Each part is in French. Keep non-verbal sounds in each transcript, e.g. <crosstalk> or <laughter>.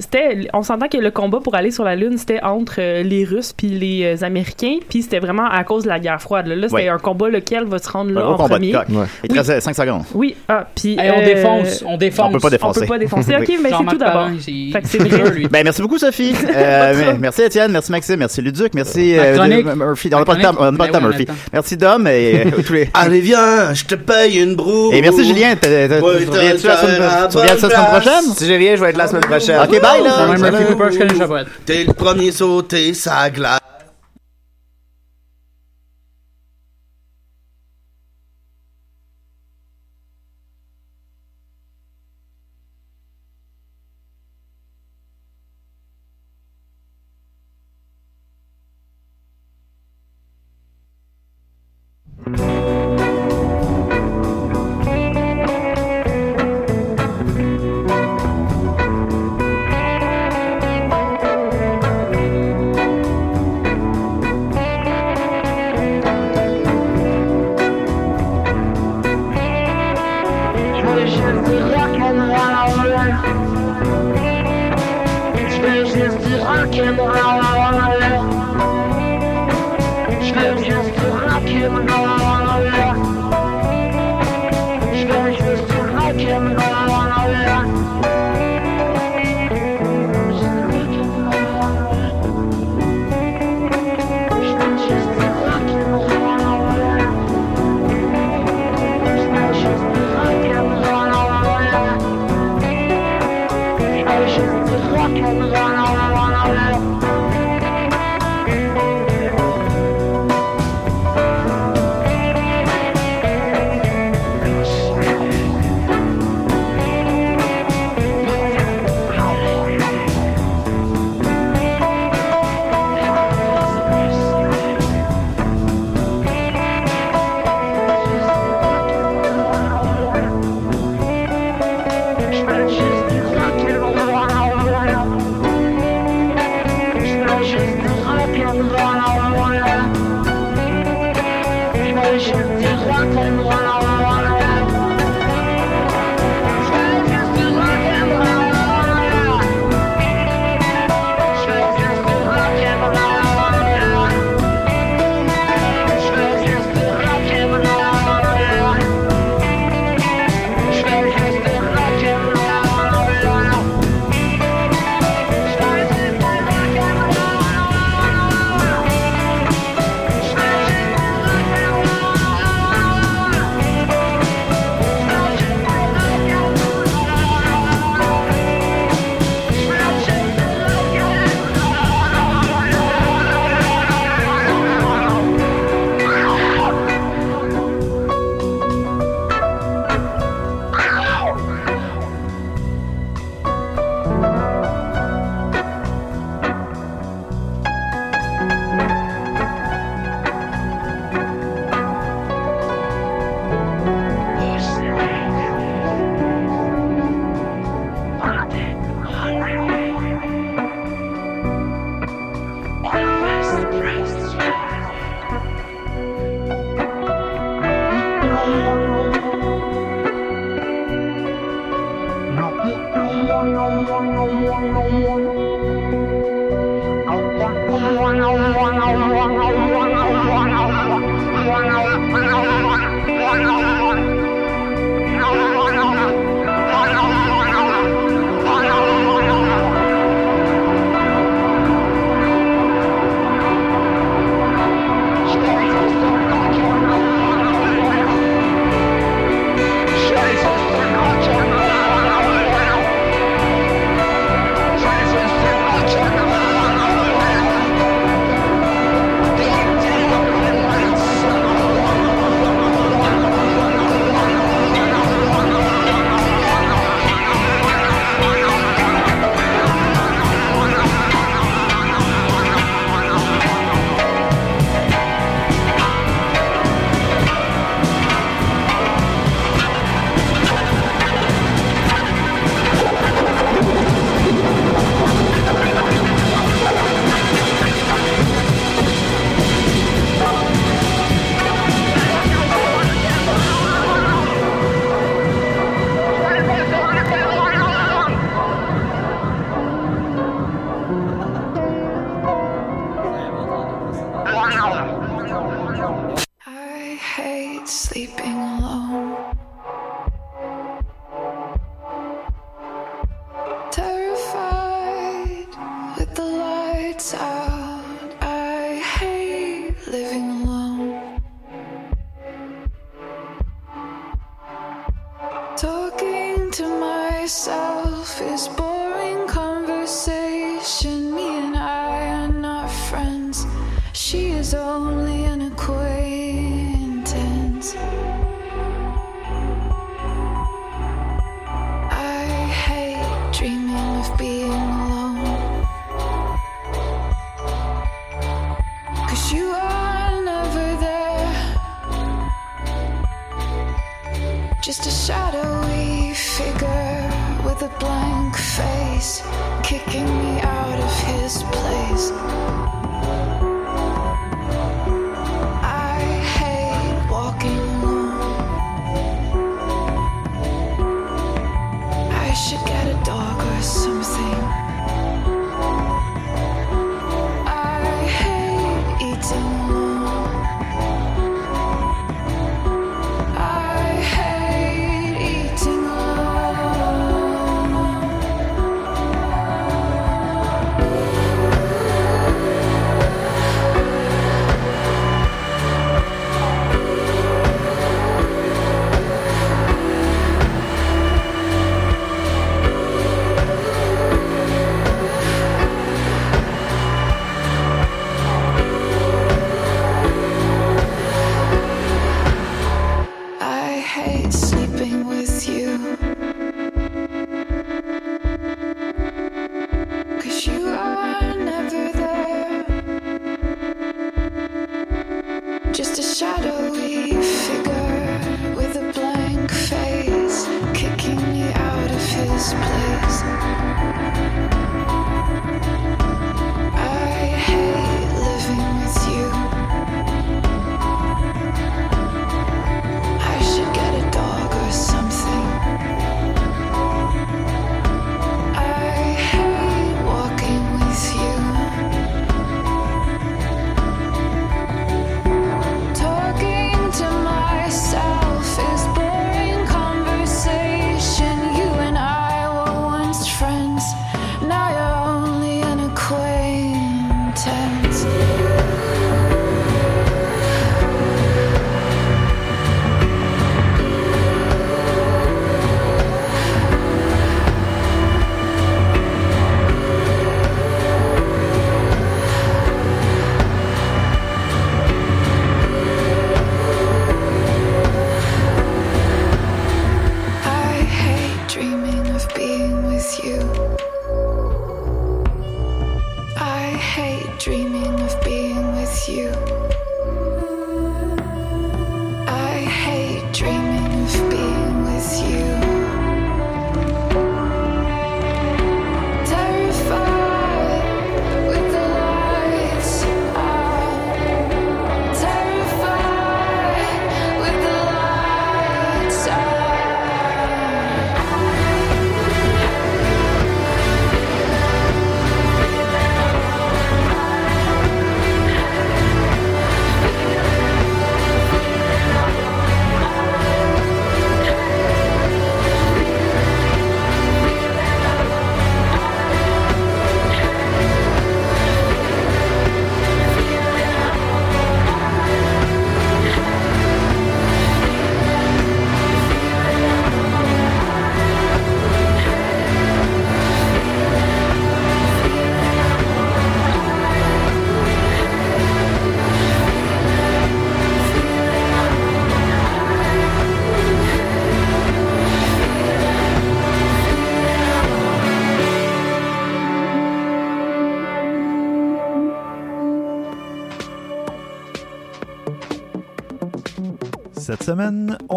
sais, on s'entend que le combat pour aller sur la Lune, c'était entre euh, les Russes puis les euh, Américains, puis c'était vraiment à cause de la guerre froide. Là, Là, c'était Ouais. un combat lequel va se rendre là en premier. de coq. Il te reste 5 secondes. Oui, ah, puis. Hey, on euh, défonce, on défonce. On peut pas défoncer. On peut pas défoncer. Ok, mais c'est tout d'abord. Ben, merci beaucoup, Sophie. <laughs> Euh, merci, Étienne. Merci, Maxime. Merci, Luduc. Merci, euh, Murphy. On n'a pas le temps, on n'a pas le chronique. temps, Ben oui, Murphy. temps. Merci, Dom. Euh. <laughs> Allez, viens, je te paye une broue. Et merci, Julien. Ouais, Tu reviens-tu la semaine reviens la semaine prochaine? Si je viens, je vais être la semaine prochaine. Ok, bye, là. Quand même Murphy Salut. Cooper, je connais le chapeau. T'es le premier sauté, ça glace. kicking me out of his place. shadow.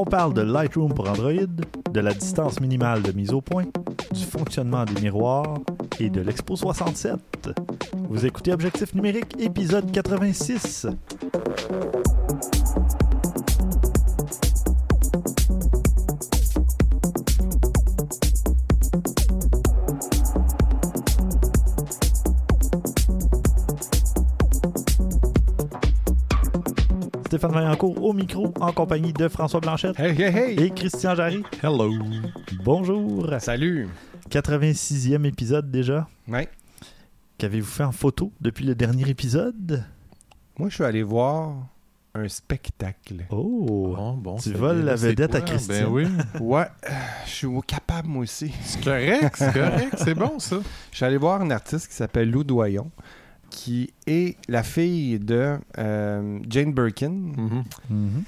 parle de Lightroom pour Android, de la distance minimale de mise au point, du fonctionnement des miroirs et de l'Expo 67. Vous écoutez Objectif numérique, épisode 86. Stéphane Vaillancourt au micro en compagnie de François Blanchette Hey, hey, hey! et Christian Jarry. Hello! Bonjour. Salut! 86e épisode déjà. Ouais. Qu'avez-vous fait en photo depuis le dernier épisode? Moi, je suis allé voir un spectacle. Oh! Bon, bon, Tu voles la vedette à? Christine. Ben oui. Ouais, euh, je suis capable, moi aussi. C'est correct, c'est correct, c'est bon ça. Je suis allé voir un artiste qui s'appelle Lou Doyon, qui est la fille de euh, Jane Birkin, Mhm. Mhm.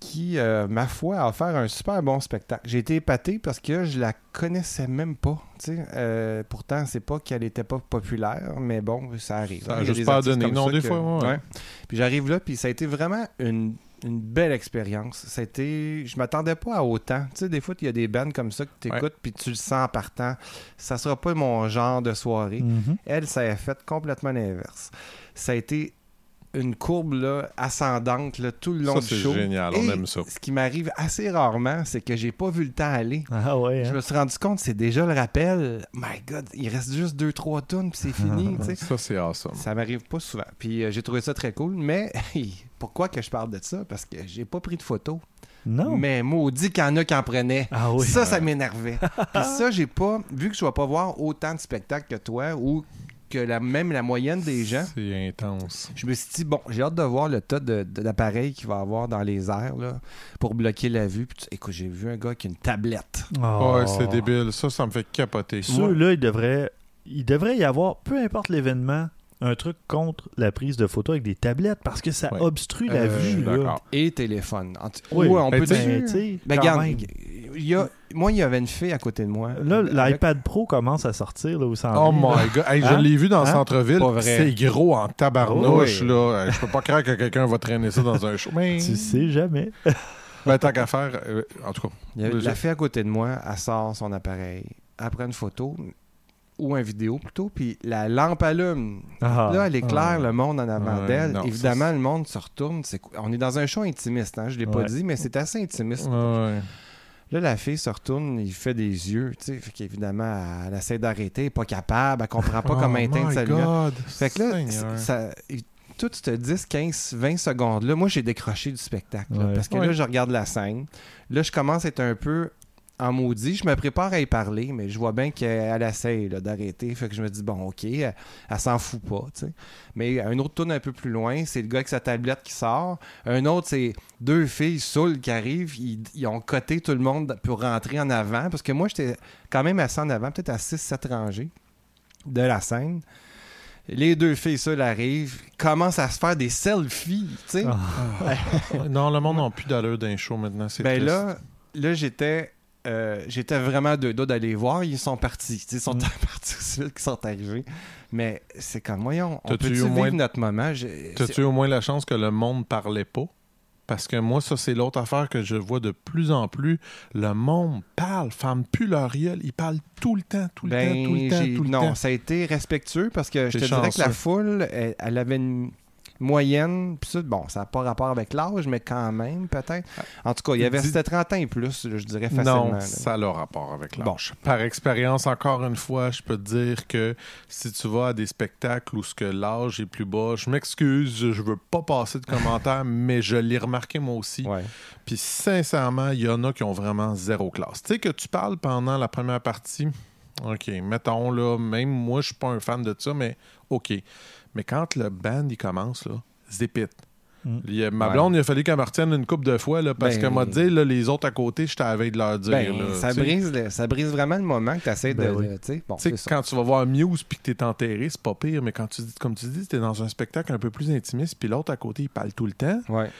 qui, euh, ma foi, a offert un super bon spectacle. J'ai été épaté parce que je la connaissais même pas. Euh, pourtant, c'est pas qu'elle était pas populaire, mais bon, ça arrive. Ça a juste des pas donné. Non, ça des que- fois, ouais. Puis j'arrive là, puis ça a été vraiment une, une belle expérience. Été... Je m'attendais pas à autant. Tu sais, des fois, il y a des bands comme ça que tu écoutes, puis tu le sens en partant. Ça sera pas mon genre de soirée. Mhm. Elle, ça a fait complètement l'inverse. Ça a été une courbe là, ascendante là, tout le long Ça, du c'est show. génial, on Et aime ça. Ce qui m'arrive assez rarement, c'est que j'ai pas vu le temps aller. Ah ouais, Je hein? me suis rendu compte, c'est déjà le rappel. My God, il reste juste deux, trois tonnes, puis c'est fini. <laughs> Ça, c'est awesome. Ça m'arrive pas souvent. Puis euh, j'ai trouvé ça très cool. Mais <laughs> pourquoi que je parle de ça? Parce que j'ai pas pris de photos. Non. Mais maudit qu'il y en a qui en prenaient. Ah oui. Ça, ça m'énervait. Puis ça, j'ai pas... Vu que je vais pas voir autant de spectacles que toi ou que la, même la moyenne des gens, C'est intense. je me suis dit, bon, j'ai hâte de voir le tas de- de- d'appareils qu'il va avoir dans les airs là, pour bloquer la vue. Puis écoute, j'ai vu un gars qui a une tablette. Oh. Ouais, c'est débile. Ça, ça me fait capoter. Ceux-là, il devrait, il devrait y avoir, peu importe l'événement, un truc contre la prise de photos avec des tablettes parce que ça Ouais. obstrue la Euh, vue. là. Et téléphone. Oui, Ouais, on ben, peut dire... Ben, Ben, regarde, même. il y a, moi, il y avait une fille à côté de moi. Là, Avec- l'iPad Pro commence à sortir là, où ça Oh my god. Hey, je Hein? l'ai vu dans le Hein? centre-ville. C'est gros en tabarnouche, Oui. là. Euh, Je peux pas croire que quelqu'un va traîner ça dans un show. Mais, <laughs> Tu sais jamais. <laughs> ben, tant qu'à faire, euh, en tout cas. Il y avait la fille à côté de moi, elle sort son appareil, elle prend une photo ou une vidéo plutôt, puis la lampe allume. Ah. Là, elle éclaire le monde en avant d'elle. non, Évidemment, ça, le monde se retourne. C'est On est dans un show intimiste, hein, je l'ai pas dit, mais c'est assez intimiste. Ouais. Là, la fille se retourne, il fait des yeux, tu sais, fait qu'évidemment, elle essaie d'arrêter, elle est pas capable, elle comprend pas comment Oh éteindre my sa lumière. Fait que là, ça, tout ce 10, 15, 20 secondes-là, moi, j'ai décroché du spectacle. là, Ouais. parce que Ouais. là, je regarde la scène. Là, je commence à être un peu en maudit. Je me prépare à y parler, mais je vois bien qu'elle essaye là, d'arrêter. Fait que je me dis, bon, OK, elle, elle s'en fout pas. tu sais. Mais un autre tourne un peu plus loin, c'est le gars avec sa tablette qui sort. Un autre, c'est deux filles saoules qui arrivent. Ils, ils ont coté tout le monde pour rentrer en avant. Parce que moi, j'étais quand même assez en avant, peut-être à 6-7 rangées de la scène. Les deux filles seules arrivent, commencent à se faire des selfies, tu sais. Ah. <laughs> Non, le monde n'a plus d'allure d'un show maintenant. C'est Ben triste. là, là j'étais euh, j'étais vraiment deux doigts d'aller voir. Ils sont partis. Ils sont Mm. <laughs> partis aussi vite qu'ils sont arrivés. Mais c'est comme, voyons, on peut eu au vivre moins- notre moment? T'as-tu au moins la chance que le monde parlait pas? Parce que moi, ça, c'est l'autre affaire que je vois de plus en plus. Le monde parle, ferme plus leur gueule. Ils parlent tout le temps, tout le Ben, temps, tout le temps, tout le non, temps. ça a été respectueux parce que je te dirais que la foule, elle, elle avait une moyenne. Puis ça, bon, ça n'a pas rapport avec l'âge, mais quand même, peut-être. En tout cas, il y avait Dis- c'était 30 ans et plus, je dirais facilement. Non, là. ça a le rapport avec l'âge. Bon. Par expérience, encore une fois, je peux te dire que si tu vas à des spectacles où ce que l'âge est plus bas, je m'excuse, je veux pas passer de commentaires, <laughs> mais je l'ai remarqué moi aussi. Ouais. Puis sincèrement, il y en a qui ont vraiment zéro classe. Tu sais que tu parles pendant la première partie, OK, mettons là, même moi, je suis pas un fan de ça, mais OK. Mais quand le band, il commence, là. Mm. Il y a- ma Ouais. blonde, il a fallu qu'elle me retienne une coupe de fois, là, parce Ben- qu'elle m'a dit, là, les autres à côté, j'étais à la veille de leur dire. Ben, là, ça, brise le- ça brise vraiment le moment que tu essaies Ben de. oui. de- tu sais, bon, Tu sais, c'est ça. quand tu vas voir Muse puis que t'es enterré, c'est pas pire, mais quand tu dis, comme tu dis, t'es dans un spectacle un peu plus intimiste, puis l'autre à côté, il parle tout le temps. Ouais.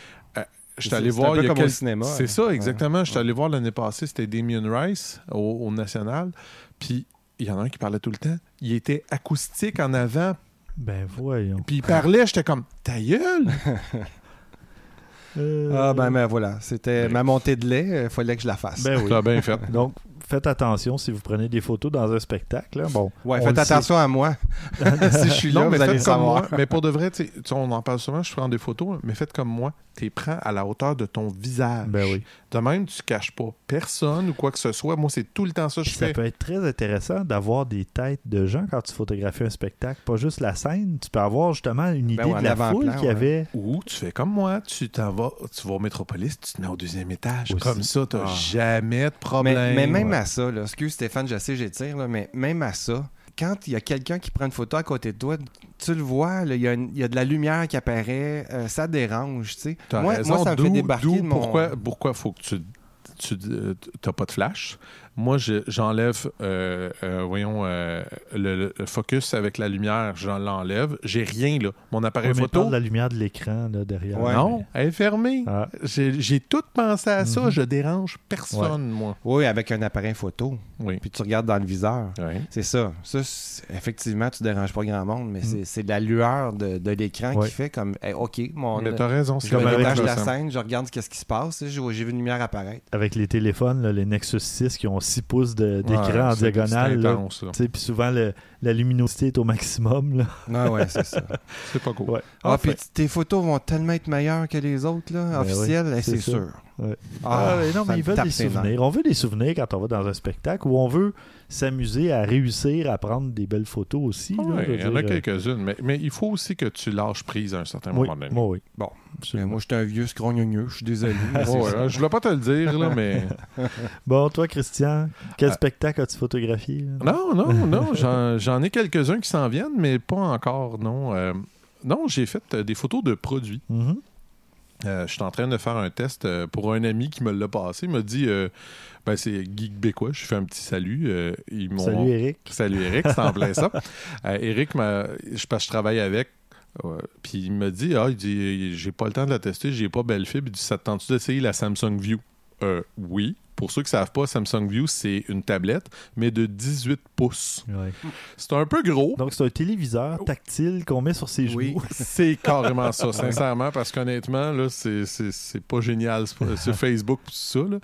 Je suis C'est- allé c'est voir. un peu il y a comme au quel- cinéma, C'est hein. ça, Ouais. exactement. Je suis allé voir l'année passée, c'était Damien Rice au, au National. Puis il y en a un qui parlait tout le temps. Il était acoustique en avant, Ben voyons. puis il parlait, j'étais comme ta gueule! <laughs> Euh, Ah, ben, ben voilà. C'était ma montée de lait, il fallait que je la fasse. ben oui. T'as bien fait. Donc, faites attention si vous prenez des photos dans un spectacle. là. Bon, ouais, faites sait. attention à moi. <laughs> <laughs> si je suis là, Non, mais vous allez faites comme savoir. moi. Mais pour de vrai, on en parle souvent, je prends des photos, mais faites comme moi. Tu les prends à la hauteur de ton visage. Ben oui. De même, tu caches pas personne ou quoi que ce soit. Moi, c'est tout le temps ça que je ça fais. peut être très intéressant d'avoir des têtes de gens quand tu photographies un spectacle, pas juste la scène. Tu peux avoir justement une idée Ben ouais, en de la foule qui ouais. avait. Ou tu fais comme moi, tu t'en vas, tu vas au Métropolis, tu te mets au deuxième étage. Aussi. Comme ça, t'as Ah. jamais de problème. mais même Ouais. à ça, là, excuse Stéphane, je sais, j'étire, là, mais même à ça, quand il y a quelqu'un qui prend une photo à côté de toi, tu le vois, il y, a y de la lumière qui apparaît, euh, ça dérange, tu sais. Moi, ça me fait débarquer de mon... Pourquoi, pourquoi faut que tu tu n'as pas de flash? Moi, je- j'enlève, euh, euh, voyons, euh, le, le focus avec la lumière, je l'enlève. J'ai rien, là. Mon appareil Ouais, photo, de la lumière de l'écran là, derrière. Ouais. non, elle est fermée. Ah. J'ai tout pensé à ça. Mhm. Je dérange personne, moi. Oui, avec un appareil photo, Oui. puis tu regardes dans le viseur. C'est ça. Ça, effectivement, tu déranges pas grand monde, mais c'est- c'est la lueur de, de l'écran Ouais. qui fait comme, hey, OK, mon, Mais t'as raison, c'est comme avec détache la scène, je regarde ce qui se passe, j'ai j'ai vu une lumière apparaître. Avec les téléphones, là, les Nexus 6 qui ont 6 pouces d'écran Ouais, en diagonale. Puis souvent, le- la luminosité est au maximum. Là. Ah ouais, c'est ça. <laughs> C'est pas cool. Ouais. Ah, Enfin. puis tes photos vont tellement être meilleures que les autres, là, Ben officielles, eh, c'est sûr. Ah, Ah, mais non, mais ils veulent des souvenirs. On veut des souvenirs quand on va dans un spectacle ou on veut s'amuser à réussir à prendre des belles photos aussi. Ouais, il y en a euh, quelques-unes, mais, mais il faut aussi que tu lâches prise à un certain Oui, moment donné. moi, oui. Bon. Absolument. Moi, j'étais un vieux scrogneux, je suis désolé. <laughs> mais c'est Ouais, je voulais pas te le dire, là, mais. <laughs> Bon, toi, Christian, quel Ah. spectacle as-tu photographié? là? Non, non, non. J'en, ai quelques-uns qui s'en viennent, mais pas encore, non. Euh, non, j'ai fait euh, des photos de produits. Mhm. Euh, je suis en train de faire un test euh, pour un ami qui me l'a passé. Il m'a dit euh, ben, c'est Guy Québécois. Je fais un petit salut. Euh, ils m'ont- Salut, Eric. Salut Eric, c'est en plein ça. <laughs> Euh, Eric, m'a- je, je travaille avec. puis il me dit Ah, il dit J'ai pas le temps de la tester, j'ai pas belle fibre. Il dit Ça te tente-tu d'essayer la Samsung View? Euh, Oui. Pour ceux qui savent pas, Samsung View, c'est une tablette, mais de 18 pouces. Ouais. C'est un peu gros. Donc, c'est un téléviseur tactile qu'on met sur ses genoux. Oui. <laughs> C'est carrément ça, sincèrement, parce qu'honnêtement, là, c'est, c'est, c'est pas génial sur <laughs> Facebook tout ça. là.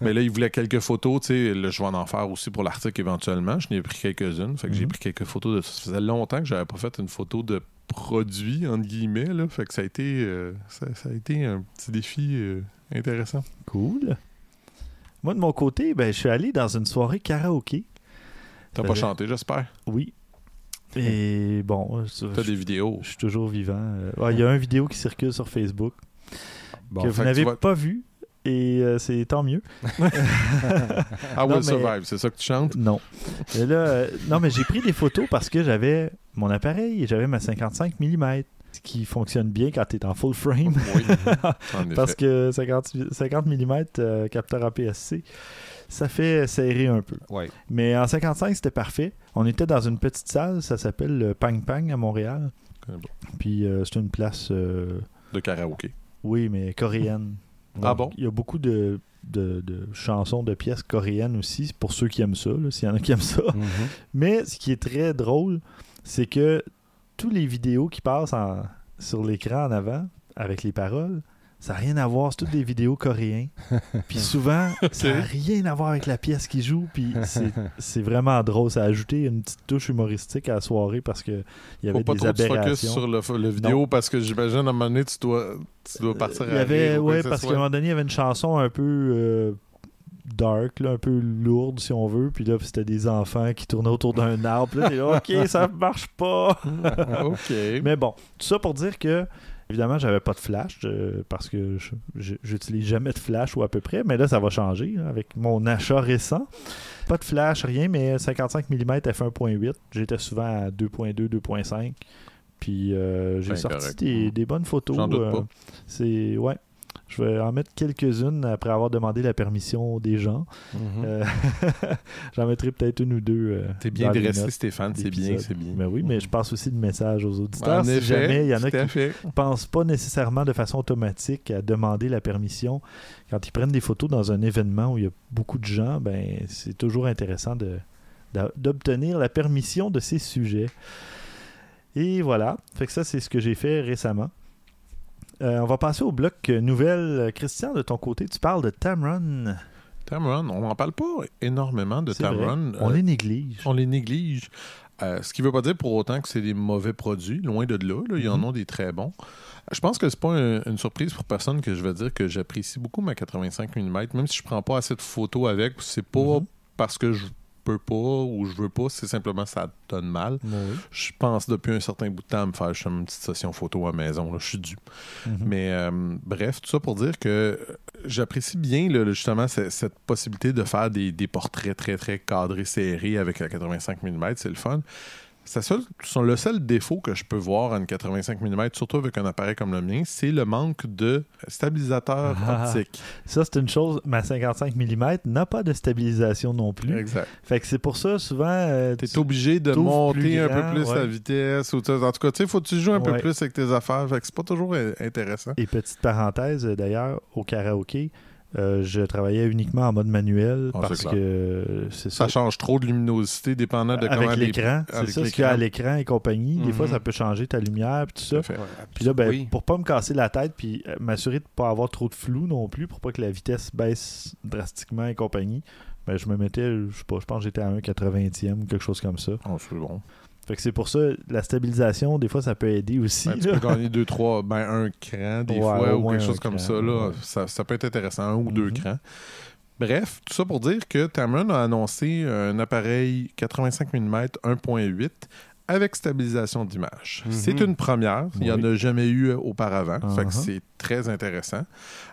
Mais là, il voulait quelques photos, tu sais. Je vais en faire aussi pour l'article éventuellement. Je n'ai pris quelques-unes. Fait que j'ai Mhm. pris quelques photos de ça. Ça faisait longtemps que j'avais pas fait une photo de produit, entre guillemets. Là. Fait que ça a été, euh, ça, ça a été un petit défi euh, intéressant. Cool. Moi, de mon côté, ben, je suis allé dans une soirée karaoké. T'as pas fait- chanté, j'espère? Oui. <laughs> Et bon, ça- T'as des vidéos. je suis toujours vivant. Euh, ouais, Il y a une vidéo qui circule sur Facebook Bon, que vous n'avez pas vue. Et euh, c'est tant mieux. <laughs> I Will mais- Survive, c'est ça que tu chantes? Non. Et là, euh, non, mais j'ai pris des photos parce que j'avais mon appareil et j'avais ma 55 mm, qui fonctionne bien quand tu es en full frame. Oui, <laughs> en parce que 50, 50 mm euh, capteur APS-C, ça fait serrer un peu. Mais en 55, c'était parfait. On était dans une petite salle, ça s'appelle le Pang Pang à Montréal. pas. Puis euh, c'est une place, euh, De karaoké. oui, mais coréenne. <laughs> Ah bon? Il y a beaucoup de, de- de chansons, de pièces coréennes aussi, pour ceux qui aiment ça, s'il y en a qui aiment ça. Mhm. Mais ce qui est très drôle, c'est que tous les vidéos qui passent en- sur l'écran en avant, avec les paroles, ça n'a rien à voir. C'est toutes des vidéos coréens. <laughs> Puis souvent, ça n'a rien à voir avec la pièce qui joue. Puis <laughs> c'est- vraiment drôle. Ça a ajouté une petite touche humoristique à la soirée parce qu'il y avait Faut pas des trop aberrations. sur le, le vidéo parce que j'imagine à un moment donné, tu dois, tu dois partir Il y à avait, rire ou quoi ouais, parce qu'à un moment donné, il y avait une chanson un peu euh, dark, là, un peu lourde, si on veut. Puis là, c'était des enfants qui tournaient autour d'un arbre. Puis là, là, ok, ça marche pas. <laughs> OK. Mais bon, tout ça pour dire que, évidemment, j'avais pas de flash euh, parce que j'utilise jamais de flash ou à peu près. Mais là, ça va changer avec mon achat récent. Pas de flash, rien, mais 55 mm f1.8. J'étais souvent à 2.2, 2.5. Puis euh, j'ai Ben, sorti correct. des, des bonnes photos. Euh. C'est ouais. Je vais en mettre quelques-unes après avoir demandé la permission des gens. Mhm. Euh, <laughs> J'en mettrai peut-être une ou deux. euh, T'es bien dressé, Stéphane. C'est bien, c'est bien. Mais oui, mais je passe aussi le message aux auditeurs. En si effet, jamais il y en a qui fait. pensent pas nécessairement de façon automatique à demander la permission quand ils prennent des photos dans un événement où il y a beaucoup de gens, ben c'est toujours intéressant d'obtenir la permission de ces sujets. Et voilà, fait que ça c'est ce que j'ai fait récemment. Euh, on va passer au bloc nouvelle. Christian, de ton côté, tu parles de Tamron. Tamron, on n'en parle pas énormément de. Tamron. On Euh, les néglige. on les néglige. Euh, ce qui ne veut pas dire pour autant que c'est des mauvais produits, loin de là. là. Il y en a des très bons. Je pense que c'est pas un- une surprise pour personne que je vais dire que j'apprécie beaucoup ma 85 mm, même si je prends pas assez de photos avec. C'est pas parce que je peux pas ou je veux pas, c'est simplement ça donne mal. Je pense depuis un certain bout de temps à me faire juste une petite session photo à la maison. là. Je suis dû. Mais euh, bref, tout ça pour dire que euh, j'apprécie bien là, justement ce- cette possibilité de faire des, des portraits très très cadrés, serrés avec la 85 mm. C'est le fun. Son- le seul défaut que je peux voir en 85 mm, surtout avec un appareil comme le mien, c'est le manque de stabilisateur Ah. optique. Ça, c'est une chose. Ma 55 mm n'a pas de stabilisation non plus. Exact. Fait que c'est pour ça, souvent. euh, Tu tu- es obligé de monter un grand, peu plus ouais. la vitesse. Ou en tout cas, tu sais, faut que tu joues un peu plus avec tes affaires. Fait que c'est pas toujours in- intéressant. Et petite parenthèse, d'ailleurs, au karaoké, euh, je travaillais uniquement en mode manuel Ah, parce que euh, c'est ça. Ça change trop de luminosité dépendant de avec l'écran, c'est ça, ce qu'il y a à l'écran. et compagnie. Des fois, Mhm. ça peut changer ta lumière puis tout ça. Puis là, ben, Oui. pour pas me casser la tête puis euh, m'assurer de pas avoir trop de flou non plus, pour pas que la vitesse baisse drastiquement et compagnie, ben, je me mettais, je sais pas, je pense que j'étais à 1 80e ou quelque chose comme ça. Oh, c'est bon. Fait que c'est pour ça, la stabilisation, des fois, ça peut aider aussi. Ben, tu peux gagner 2, 3, ben un cran des Ouais, fois ou quelque chose comme cran, ça, là. ouais. ça. Ça peut être intéressant, un ou deux Mhm. crans. Bref, tout ça pour dire que Tamron a annoncé un appareil 85 mm 1.8 avec stabilisation d'image. Mhm. C'est une première. Il n'y en a jamais eu auparavant. Fait que Uh-huh. c'est très intéressant.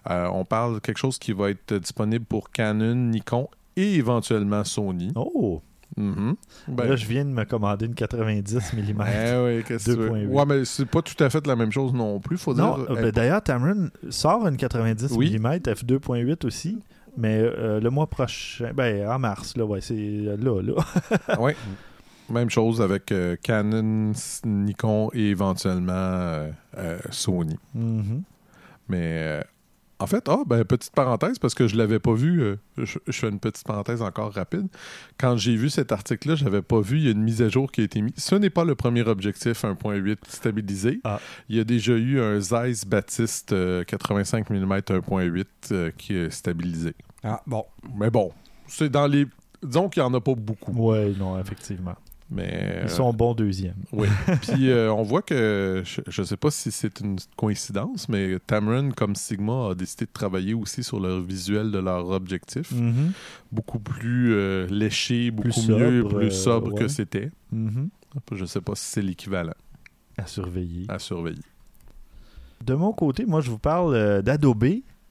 Euh, on parle de quelque chose qui va être disponible pour Canon, Nikon et éventuellement Sony. Oh! Mhm. Ben, Là, je viens de me commander une 90 mm. <laughs> que tu veux? 2.8. Ouais, mais c'est pas tout à fait la même chose non plus, faut Non, dire. euh, ben, d'ailleurs, Tamron sort une 90 Oui. mm f2.8 aussi, mais euh, le mois prochain, ben en mars, là, ouais, c'est là, là. <laughs> Oui. Même chose avec euh, Canon, Nikon et éventuellement euh, euh, Sony. Mhm. Mais euh, en fait, ah, ben, petite parenthèse, parce que je l'avais pas vu, euh, je, je fais une petite parenthèse encore rapide. Quand j'ai vu cet article-là, je n'avais pas vu, il y a une mise à jour qui a été mise. Ce n'est pas le premier objectif 1.8 stabilisé. Ah. Il y a déjà eu un Zeiss Baptiste euh, 85 mm 1.8 euh, qui est stabilisé. Ah, bon. Mais bon, c'est dans les... Disons qu'il n'y en a pas beaucoup. Ouais, non, effectivement. Mais, Ils euh, sont bons deuxième. oui. <laughs> Puis euh, on voit que, je ne sais pas si c'est une coïncidence, mais Tamron, comme Sigma, a décidé de travailler aussi sur le visuel de leur objectif. Mhm. Beaucoup plus euh, léché, beaucoup Plus mieux, sobre, plus euh, sobre que c'était. Mhm. Je ne sais pas si c'est l'équivalent À surveiller. à surveiller. De mon côté, moi, je vous parle d'Adobe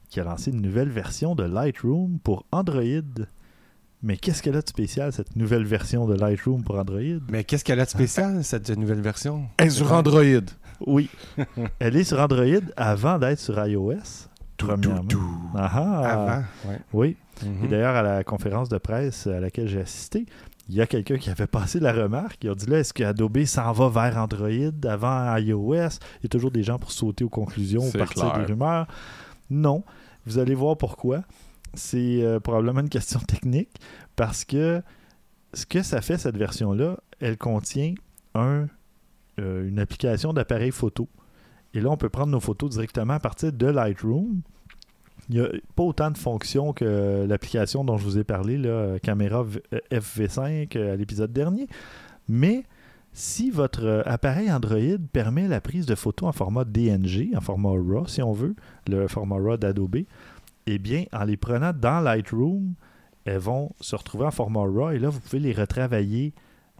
qui a lancé une nouvelle version de Lightroom pour Android. Mais qu'est-ce qu'elle a de spécial, cette nouvelle version de Lightroom pour Android? Mais qu'est-ce qu'elle a de spécial, cette nouvelle version? Et sur Android. Oui. <laughs> Elle est sur Android avant d'être sur iOS. Premièrement. Ah ah. Avant, ouais. Oui. Mhm. Et d'ailleurs, à la conférence de presse à laquelle j'ai assisté, il y a quelqu'un qui avait passé la remarque. Il a dit là, est-ce qu'Adobe s'en va vers Android avant iOS? Il y a toujours des gens pour sauter aux conclusions ou partir clair. des rumeurs. Non. Vous allez voir pourquoi. C'est euh, probablement une question <laughs> technique parce que ce que ça fait, cette version-là, elle contient un, euh, une application d'appareil photo. Et là, on peut prendre nos photos directement à partir de Lightroom. Il n'y a pas autant de fonctions que l'application dont je vous ai parlé, là, caméra euh, FV5 euh, à l'épisode dernier. Mais si votre appareil Android permet la prise de photos en format DNG, en format RAW si on veut, le format RAW d'Adobe, eh bien, en les prenant dans Lightroom, elles vont se retrouver en format RAW et là, vous pouvez les retravailler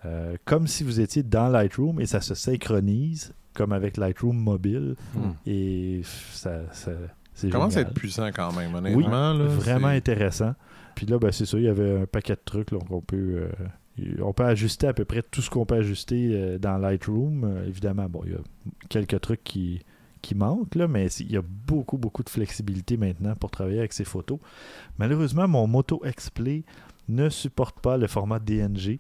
euh, comme si vous étiez dans Lightroom et ça se synchronise comme avec Lightroom mobile Hmm. et ça, ça c'est Commence à génial. être puissant quand même, honnêtement. là, Vraiment c'est- intéressant. Puis là, ben, c'est ça, il y avait un paquet de trucs là, qu'on peut. euh, on peut ajuster à peu près tout ce qu'on peut ajuster euh, dans Lightroom. Évidemment, bon, il y a quelques trucs qui, qui manquent, là, mais il y a beaucoup, beaucoup de flexibilité maintenant pour travailler avec ces photos. Malheureusement, mon Moto X-Play ne supporte pas le format DNG.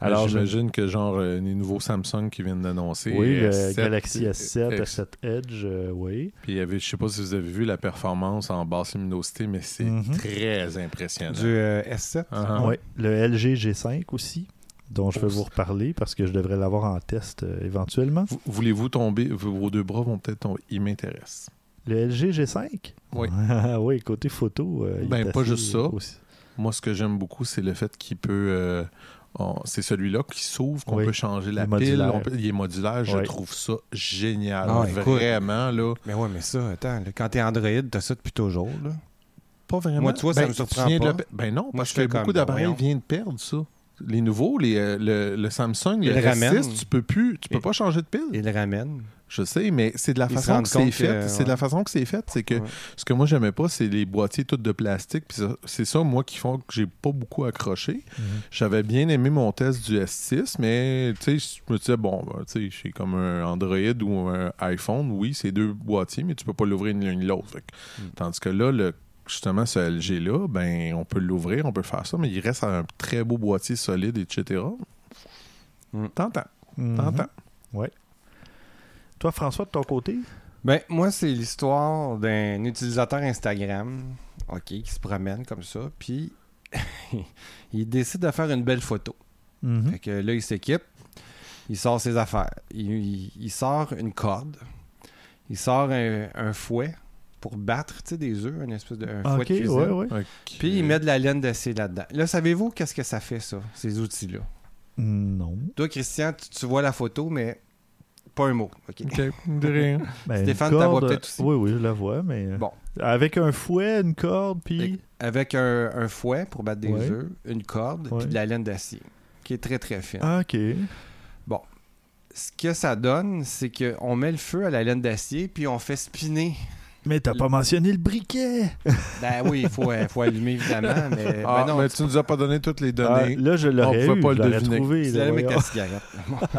Alors, Alors, je- j'imagine que genre euh, les nouveaux Samsung qui viennent d'annoncer. oui, le S7, Galaxy S7, X- S7 Edge, euh, oui. Puis il y avait, je sais pas si vous avez vu la performance en basse luminosité, mais c'est Mhm. très impressionnant. Du euh, S7. Uh-huh. Ouais, le LG G5 aussi, dont je vais vous reparler parce que je devrais l'avoir en test euh, éventuellement. Vou- Voulez-vous tomber, vos deux bras vont peut-être tomber. Il m'intéresse. Le LG G5 Oui. Ah <laughs> oui, côté photo. euh, il Ben, est pas assez juste ça. aussi. Moi, ce que j'aime beaucoup, c'est le fait qu'il peut. euh, c'est celui-là qui s'ouvre, qu'on Oui. peut changer la Il pile. modulaire. on peut- il est modulaire. Je trouve ça génial. Ah, écoute. Vraiment, là. Mais ouais, mais ça, attends, là, quand t'es Android, t'as ça depuis toujours, là. Pas vraiment. Moi, tu vois, ça Ben, me surprend pas. le Ben non, Moi, parce je que fais beaucoup d'appareils viennent de perdre ça. Les nouveaux, les, euh, le, le Samsung, le Ils le S6, ramènent. tu peux plus, tu peux pas changer de pile. Ils le ramènent. Je sais, mais c'est de la façon que c'est fait. que- C'est de la façon que c'est fait. C'est que Ouais. ce que moi j'aimais pas, c'est les boîtiers tous de plastique. C'est ça, moi, qui font que j'ai pas beaucoup accroché. Mhm. J'avais bien aimé mon test du S6, mais tu sais, je me disais, bon, ben, tu sais, j'ai comme un Android ou un iPhone. Oui, c'est deux boîtiers, mais tu peux pas l'ouvrir l'un l'autre. Mm. Tandis que là, le, justement, ce LG-là, ben, on peut l'ouvrir, on peut faire ça, mais il reste un très beau boîtier solide, etc. Mm. T'entends, Mhm. t'entends. Toi, François, de ton côté? Ben, moi, c'est l'histoire d'un utilisateur Instagram, OK, qui se promène comme ça, puis <laughs> il décide de faire une belle photo. Mhm. Fait que là, il s'équipe, il sort ses affaires. Il, il- il sort une corde, il sort un, un fouet pour battre, tu sais, des œufs, une espèce de un de cuisine. ouais, ouais. Ok. Puis il met de la laine d'acier là-dedans. Là, savez-vous qu'est-ce que ça fait, ça, ces outils-là? Non. Toi, Christian, tu, tu vois la photo, mais pas un mot. OK? De rien. <laughs> Ben, Stéphane, voix corde- peut-être aussi? Oui, oui, je la vois, mais... euh, Bon. Avec un fouet, une corde, puis... Avec un, un fouet pour battre des Ouais. œufs, une corde, puis de la laine d'acier, qui est très, très fine. Ah, OK. Ce que ça donne, c'est qu'on met le feu à la laine d'acier, puis on fait spinner. Mais t'as pas mentionné le briquet! Ben oui, il faut, euh, faut allumer, évidemment, mais... Ah, ben non, mais tu nous as pas donné toutes les Ah, données. là, je l'aurais eu, pas je le trouvé. ta cigarette.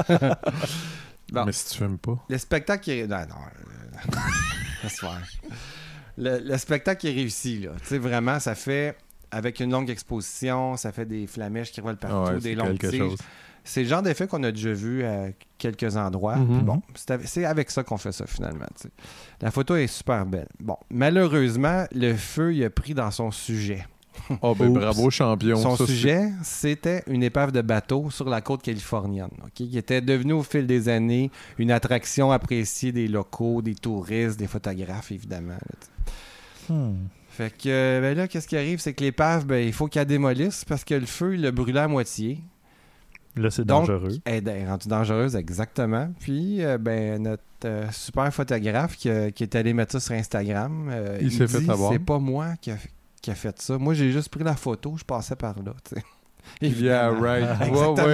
<laughs> Bon. Mais si tu fumes pas. Le spectacle est... Non, non. euh. <laughs> Le, le spectacle est réussi, là. Tu sais, vraiment, ça fait... Avec une longue exposition, ça fait des flamèches qui volent partout, Ah ouais, des c'est longues tiges. chose. C'est le genre d'effet qu'on a déjà vu à quelques endroits. Mhm. Bon, c'est avec, ça qu'on fait ça finalement. La photo est super belle. Bon, malheureusement, le feu il a pris dans son sujet. Oh, ben Oups. bravo, champion. Son Ça, sujet, c'était une épave de bateau sur la côte californienne, qui était devenue au fil des années une attraction appréciée des locaux, des touristes, des photographes, évidemment. là. Hmm. Fait que euh, ben là, qu'est-ce qui arrive, c'est que l'épave, ben, il faut qu'elle démolisse parce que le feu, il l'a brûlé à moitié. Là, c'est Donc, dangereux. Elle est rendue dangereuse, exactement. Puis, euh, ben, notre euh, super photographe qui, a- qui est allé mettre ça sur Instagram, euh, Il s'est fait dit, avoir. C'est pas moi qui a, qui a fait ça. Moi, j'ai juste pris la photo, je passais par là. tu sais. <laughs> Yeah, right. <laughs> Exactement.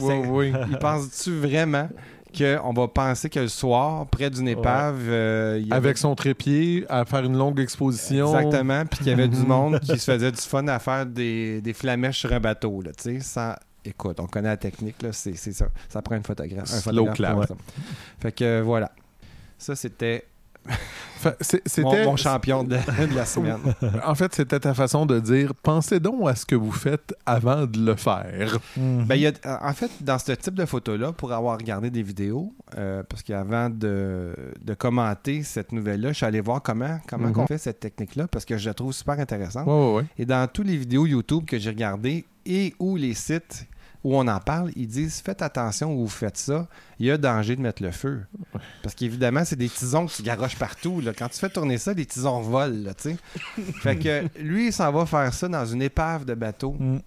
ouais, ouais, ouais. <laughs> Il pense-tu vraiment qu'on va penser que le soir, près d'une épave, euh, il avait- Avec son trépied, à faire une longue exposition. Exactement, puis qu'il y avait du monde qui se faisait du fun à faire des, des flamèches sur un bateau, là, tu sais, sans... Écoute, on connaît la technique, là, c'est c'est ça. Ça prend une photographe. Un Slow photographe clap. Fait que, voilà. Ça, c'était <laughs> mon, C'était. mon champion de, de la semaine. <laughs> En fait, c'était ta façon de dire pensez donc à ce que vous faites avant de le faire. Ben, il y a, en fait, dans ce type de photo-là, pour avoir regardé des vidéos, euh, parce qu'avant de, de commenter cette nouvelle-là, je suis allé voir comment, comment Mhm. on fait cette technique-là, parce que je la trouve super intéressante. Ouais, ouais, ouais. Et dans toutes les vidéos YouTube que j'ai regardées et ou les sites où on en parle, ils disent faites attention où vous faites ça, il y a danger de mettre le feu. Parce qu'évidemment, c'est des tisons que tu garoches partout. là. Quand tu fais tourner ça, les tisons volent, là, fait que lui, il s'en va faire ça dans une épave de bateau. Mm.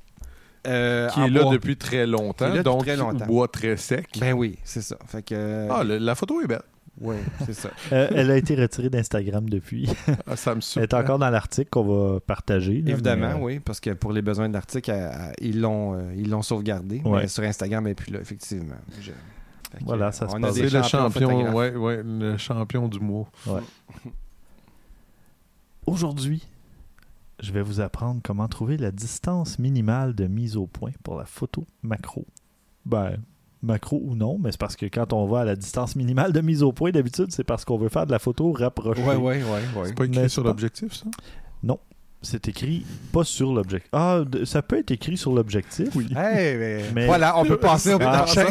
euh, Qui est là bois. depuis très longtemps, Qui donc très longtemps. bois très sec. Ben oui, c'est ça. Fait que. Ah, le- la photo est belle. Oui, c'est ça. Euh, elle a été retirée d'Instagram depuis. Ah, ça me Elle est encore dans l'article qu'on va partager. là, Évidemment, mais, euh, oui, parce que pour les besoins de l'article, ils l'ont euh, ils l'ont sauvegardé. Ouais. Mais sur Instagram, et puis là, effectivement. Je- fait que, Voilà, ça se on a passe. C'est le champion, ouais, ouais, le champion du mois. Aujourd'hui, je vais vous apprendre comment trouver la distance minimale de mise au point pour la photo macro. Ben, macro ou non, mais c'est parce que quand on va à la distance minimale de mise au point, d'habitude, c'est parce qu'on veut faire de la photo rapprochée. Ouais, ouais, ouais, ouais. C'est pas écrit sur l'objectif, ça? C'est écrit pas sur l'objectif. Ah, de- ça peut être écrit sur l'objectif. Oui. Hey, mais Mais- Voilà, on peut passer au Ah, prochain,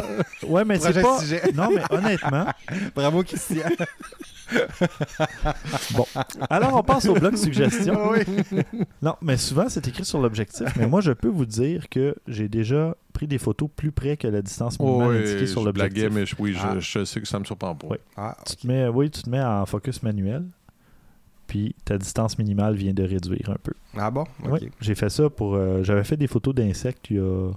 Ouais, mais c'est pas. sujet. Non, mais honnêtement. <laughs> Bravo, Christian. <laughs> Bon. Alors, on passe au bloc suggestion. <laughs> oui. Non, mais souvent, c'est écrit sur l'objectif. Mais moi, je peux vous dire que j'ai déjà pris des photos plus près que la distance Oh, minimale oui, indiquée sur je blaguais, l'objectif. mais je- oui, je, Ah. je sais que ça me surprend pas. Oui. Ah, Tu te mets, oui, tu te mets en focus manuel. Puis ta distance minimale vient de réduire un peu. ah bon? Oui, j'ai fait ça pour. euh, J'avais fait des photos d'insectes il y a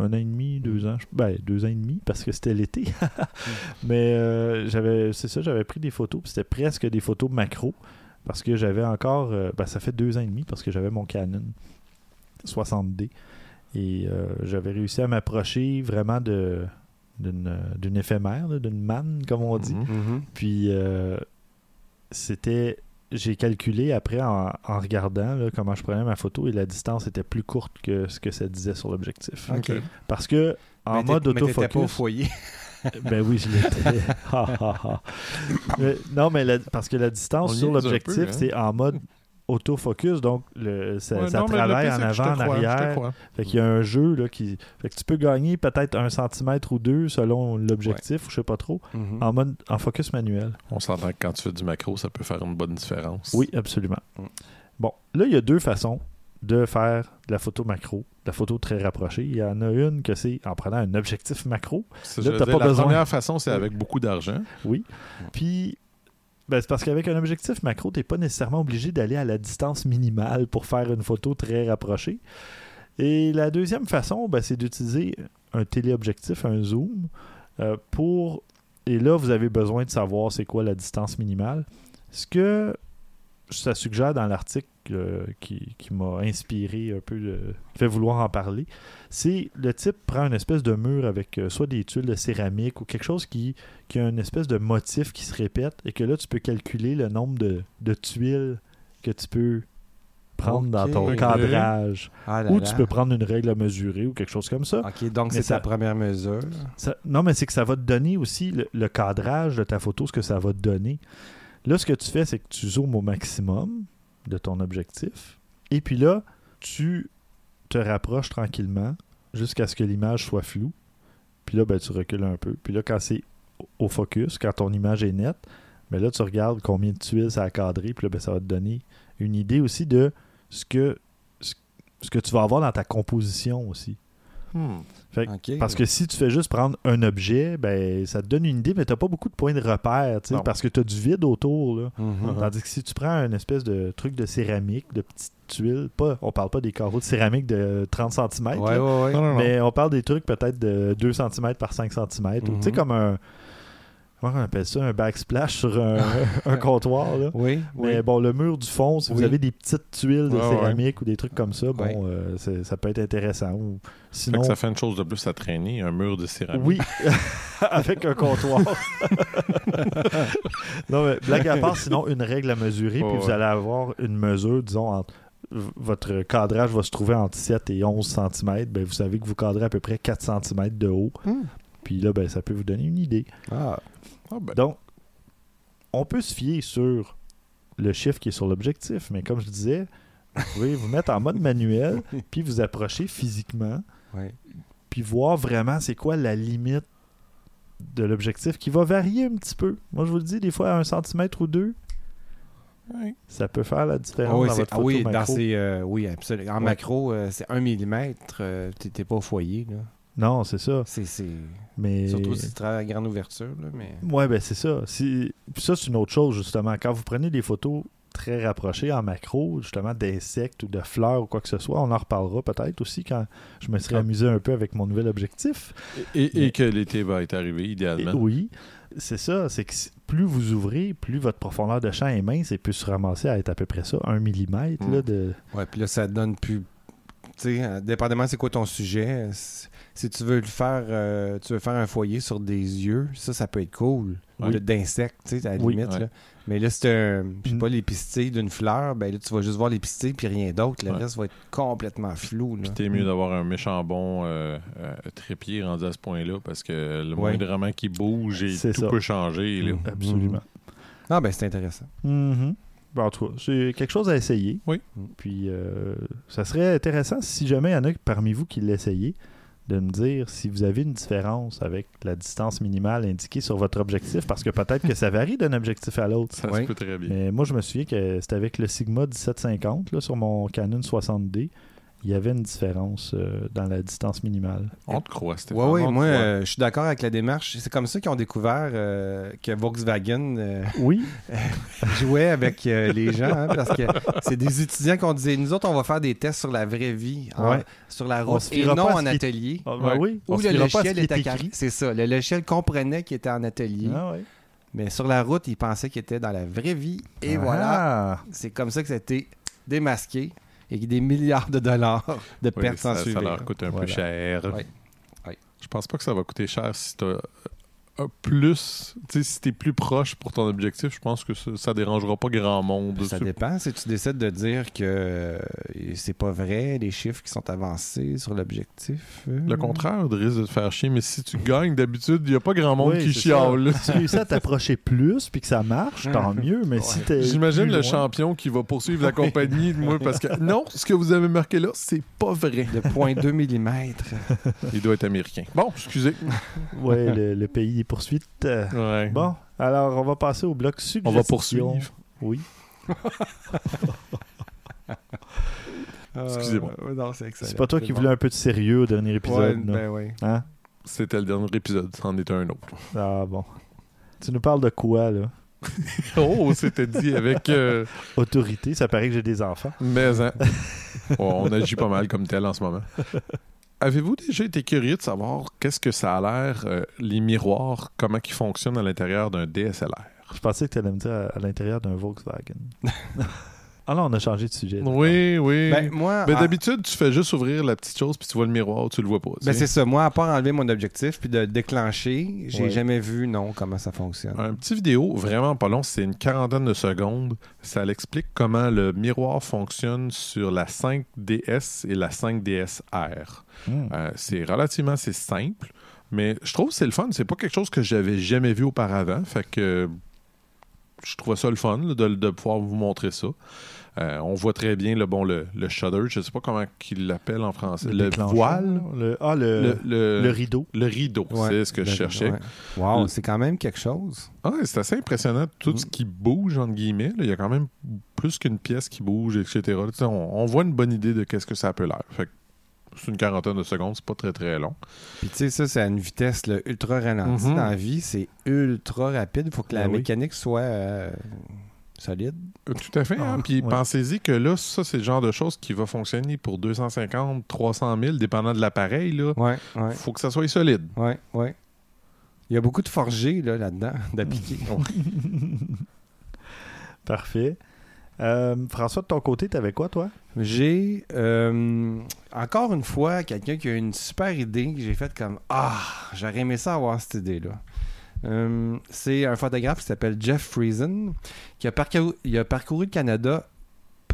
un an et demi, deux ans. je- Ben, deux ans et demi, parce que c'était l'été. <laughs> Mais euh, j'avais, c'est ça, j'avais pris des photos, puis c'était presque des photos macro, parce que j'avais encore, euh, ben, ça fait deux ans et demi, parce que j'avais mon Canon 60D. Et euh, j'avais réussi à m'approcher vraiment de d'une, d'une éphémère, d'une manne, comme on dit. Mhm. Mhm. Puis euh, c'était. J'ai calculé après en, en regardant là, comment je prenais ma photo et la distance était plus courte que ce que ça disait sur l'objectif. Parce que en Mais mode t'étais pas au autofocus. foyer. <laughs> Ben oui, je l'étais. Ha, <laughs> ha. Mais non, mais la- parce que la distance On sur l'objectif, peu, hein. c'est en mode autofocus, donc le, ça, Ouais, ça non, mais le travaille en avant, en crois, arrière. crois. Fait qu'il y a un jeu là, qui. Fait que tu peux gagner peut-être un centimètre ou deux selon l'objectif, ou je sais pas trop, Mhm. en mode en focus manuel. On s'entend que quand tu fais du macro, ça peut faire une bonne différence. Oui, absolument. Mm. Bon, là, il y a deux façons de faire de la photo macro, de la photo très rapprochée. Il y en a une que c'est en prenant un objectif macro. Là, dire, la besoin. première façon, c'est avec beaucoup d'argent. Oui. Puis, ben, c'est parce qu'avec un objectif macro, tu n'es pas nécessairement obligé d'aller à la distance minimale pour faire une photo très rapprochée. Et la deuxième façon, ben, c'est d'utiliser un téléobjectif, un zoom, euh, pour... Et là, vous avez besoin de savoir c'est quoi la distance minimale. Ce que ça suggère dans l'article euh, qui, qui m'a inspiré un peu, de- qui fait vouloir en parler, c'est le type prend une espèce de mur avec euh, soit des tuiles de céramique ou quelque chose qui, qui a une espèce de motif qui se répète et que là, tu peux calculer le nombre de, de tuiles que tu peux prendre dans ton cadrage. Ah là Ou tu peux prendre une règle à mesurer ou quelque chose comme ça. OK, donc c'est ta première mesure. Ça- non, mais c'est que ça va te donner aussi le, le cadrage de ta photo, ce que ça va te donner. Là, ce que tu fais, c'est que tu zoomes au maximum de ton objectif. Et puis là, tu te rapproches tranquillement jusqu'à ce que l'image soit floue. Puis là, ben, tu recules un peu. Puis là, quand c'est au focus, quand ton image est nette, ben là, tu regardes combien de tuiles ça a cadré. Puis là, ben, ça va te donner une idée aussi de ce que, ce, ce que tu vas avoir dans ta composition aussi. Hmm. Fait parce que si tu fais juste prendre un objet, ben ça te donne une idée, mais t'as pas beaucoup de points de repère, tu sais, Non. parce que tu as du vide autour. Là. Mhm. Tandis que si tu prends un espèce de truc de céramique, de petites tuiles, pas, on parle pas des carreaux de céramique de 30 cm, Ouais, ouais. Mais on parle des trucs peut-être de 2 cm par 5 cm. Tu sais, Mhm. comme un. Comment on appelle ça Un backsplash sur un, <laughs> un comptoir. Là. Oui, Mais oui. bon, le mur du fond, si vous avez des petites tuiles de ouais. céramique ou des trucs comme ça, bon, euh, ça peut être intéressant. Ou Fait sinon, que ça fait une chose de plus à traîner, un mur de céramique. Oui, <laughs> avec un comptoir. <laughs> non, mais blague à part, sinon, une règle à mesurer, puis vous allez avoir une mesure, disons, entre- votre cadrage va se trouver entre 7 et 11 cm. Ben, vous savez que vous cadrez à peu près 4 cm de haut. Hmm. Puis là, ben, ça peut vous donner une idée. Ah, Ah, ben, Donc, on peut se fier sur le chiffre qui est sur l'objectif, mais comme je disais, vous pouvez vous mettre en mode manuel, <laughs> puis vous approcher physiquement ouais. puis voir vraiment c'est quoi la limite de l'objectif qui va varier un petit peu. Moi, je vous le dis, des fois, à un centimètre ou deux, ça peut faire la différence Ah oui, dans votre ah photo oui, dans macro. ces, euh, oui, absolument. En Ouais. macro, euh, c'est 1 mm, tu t'es pas au foyer. Là. Non, c'est ça. C'est, c'est... Mais... Surtout si tu travailles à grande ouverture. Là, mais... Ouais, ben c'est ça. Si... Puis ça, c'est une autre chose, justement. Quand vous prenez des photos très rapprochées en macro, justement, d'insectes ou de fleurs ou quoi que ce soit, on en reparlera peut-être aussi quand je me serai Ah. amusé un peu avec mon nouvel objectif. Et, et Mais- que l'été va être arrivé, Et idéalement. oui, c'est ça. C'est que si- plus vous ouvrez, plus votre profondeur de champ est mince et peut se ramasser à être à peu près ça, un millimètre. Mm. Là, de... Ouais, puis là, ça donne plus. Tu sais, euh, dépendamment c'est quoi ton sujet, si tu veux le faire, euh, tu veux faire un foyer sur des yeux, ça, ça peut être cool. Oui. d'insectes, tu sais, à la Oui. limite. Ouais. Là. Mais là, si c'est un, je Mm. pas, les pistilles d'une fleur, ben là, tu vas juste voir les pistilles puis rien d'autre. Le Ouais. reste va être complètement flou. Là. Puis t'es mieux d'avoir un méchant bon euh, euh, trépied rendu à ce point-là parce que le Ouais. moindrement qui bouge et tout ça. peut changer. là. Mm. Absolument. Ah, ben c'est intéressant. Mhm. Ben, en tout cas, c'est quelque chose à essayer. Oui. Puis, euh, ça serait intéressant si jamais il y en a parmi vous qui l'essayez, de me dire si vous avez une différence avec la distance minimale indiquée sur votre objectif, parce que peut-être que ça varie d'un objectif à l'autre. Ça Oui. se peut très bien. Mais moi, je me souviens que c'était avec le Sigma 1750 là, sur mon Canon 60D. Il y avait une différence euh, dans la distance minimale. On te croit, Stéphane. Oui, te moi, euh, je suis d'accord avec la démarche. C'est comme ça qu'ils ont découvert euh, que Volkswagen euh, Oui, <laughs> jouait avec euh, les gens, hein, parce que c'est des étudiants qui ont dit nous autres, on va faire des tests sur la vraie vie, Ouais. sur la On route, et non en atelier. Ah, ben Ouais. oui. on Où le logiciel était carré. C'est ça. Le logiciel comprenait qu'il était en atelier, Ah, ouais. mais sur la route, il pensait qu'il était dans la vraie vie. Et Ah. voilà, c'est comme ça que ça a été démasqué et des milliards de dollars de Oui, pertes ça, sans ça suivre. leur coûte un Voilà. peu cher. Ouais. Ouais. Je pense pas que ça va coûter cher si t'as un plus, tu sais, si t'es plus proche pour ton objectif, je pense que ça, ça dérangera pas grand monde. Ça dépend. Si tu décides de dire que euh, c'est pas vrai, les chiffres qui sont avancés sur l'objectif. euh, Le contraire de risque de te faire chier, mais si tu gagnes, d'habitude, il n'y a pas grand monde Oui, qui c'est chiale. ça. Si tu réussis à t'approcher plus puis que ça marche, tant <laughs> mieux. Mais si t'es J'imagine le loin- champion qui va poursuivre la compagnie, moi, parce que non, ce que vous avez marqué là, c'est pas vrai. De 0.2 mm. Il doit être américain. Bon, excusez. Ouais, le, le pays des poursuites. Euh, Ouais. Bon, alors on va passer au bloc suggestion. On va poursuivre. Oui. <laughs> Excusez-moi. Euh, non, c'est excellent. C'est pas toi qui voulais un peu de sérieux au dernier Ouais, épisode. ben oui. Hein? C'était le dernier épisode, c'en est un autre. Ah bon. Tu nous parles de quoi, là? <laughs> Oh, c'était dit avec euh, <laughs> Autorité, ça paraît que j'ai des enfants. mais hein. Oh, on agit pas mal comme tel en ce moment. Avez-vous déjà été curieux de savoir qu'est-ce que ça a l'air, euh, les miroirs, comment ils fonctionnent à l'intérieur d'un DSLR? Je pensais que tu allais me dire à, à l'intérieur d'un Volkswagen. <laughs> ah là, on a changé de sujet. Oui, oui. Ben, moi, Ben, à- d'habitude, tu fais juste ouvrir la petite chose puis tu vois le miroir, tu le vois pas. tu ben, sais. c'est ça. Moi, à part enlever mon objectif puis de le déclencher, j'ai Ouais. jamais vu, non, comment ça fonctionne. Un petit vidéo vraiment pas long, c'est une quarantaine de secondes. Ça l'explique comment le miroir fonctionne sur la 5DS et la 5DSR. Hmm. Euh, c'est relativement assez simple, mais je trouve que c'est le fun. C'est pas quelque chose que j'avais jamais vu auparavant. Fait que je trouvais ça le fun là, de, de pouvoir vous montrer ça. Euh, on voit très bien le bon le, le shutter, je sais pas comment qu'il l'appelle en français. Le, voile, le- ah, le, le, rideau. le rideau, Ouais. c'est ce que je cherchais. ouais. Wow, c'est quand même quelque chose. Ah, c'est assez impressionnant tout Mm. ce qui bouge, entre guillemets. là. Il y a quand même plus qu'une pièce qui bouge, etc. Tu sais, On, on voit une bonne idée de qu'est-ce que ça peut l'air. Fait que c'est une quarantaine de secondes, c'est pas très très long. Puis tu sais, ça, c'est à une vitesse là, ultra ralentie. Mhm. Dans la vie, c'est ultra rapide. Il faut que la Ben oui. mécanique soit euh, solide. Euh, Tout à fait. hein. Ah, Puis ouais. pensez-y que là, ça, c'est le genre de choses qui va fonctionner pour 250, 300 000, dépendant de l'appareil. Là. Ouais, ouais, faut que ça soit solide. ouais, ouais. Il y a beaucoup de forgés là, là-dedans, <laughs> d'appliquer. <laughs> Parfait. Euh, François, de ton côté, t'avais quoi, toi? J'ai euh, encore une fois quelqu'un qui a une super idée que j'ai faite comme Ah, j'aurais aimé ça avoir cette idée-là. Euh, c'est un photographe qui s'appelle Jeff Friesen qui a parcouru, a parcouru le Canada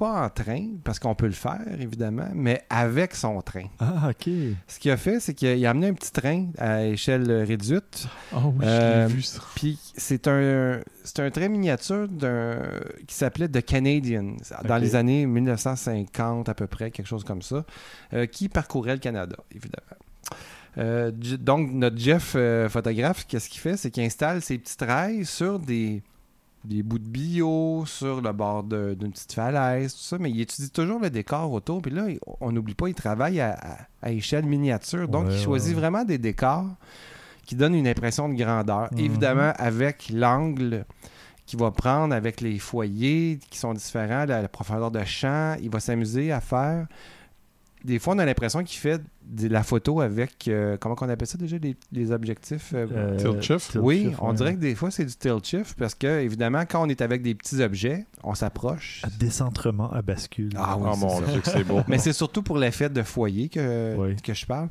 pas en train, parce qu'on peut le faire évidemment, mais avec son train. Ah, OK. Ce qu'il a fait, c'est qu'il a amené un petit train à échelle réduite. Oh oui, Euh, je vu ça. Puis c'est un, c'est un train miniature d'un, qui s'appelait The Canadian, dans les années 1950 à peu près, quelque chose comme ça, euh, qui parcourait le Canada, évidemment. Euh, donc, notre Jeff euh, photographe, qu'est-ce qu'il fait? C'est qu'il installe ses petits trails sur des, des bouts de bio, sur le bord d'une petite falaise, tout ça, mais il étudie toujours le décor autour. Puis là, on n'oublie pas, il travaille à, à- à échelle miniature. Donc, Ouais, il choisit ouais, vraiment des décors qui donnent une impression de grandeur. Mhm. Évidemment, avec l'angle qu'il va prendre, avec les foyers qui sont différents, la, la profondeur de champ, il va s'amuser à faire. Des fois, on a l'impression qu'il fait de la photo avec, euh, comment on appelle ça déjà, les, les objectifs euh, Euh, Tilt shift? tilt oui, shift, on ouais. dirait que des fois c'est du tilt shift parce que évidemment quand on est avec des petits objets, on s'approche. À décentrement à bascule. Ah oui, oh c'est mon ça. Dieu, que c'est beau. <laughs> Mais c'est surtout pour l'effet de foyer que, Oui. que je parle.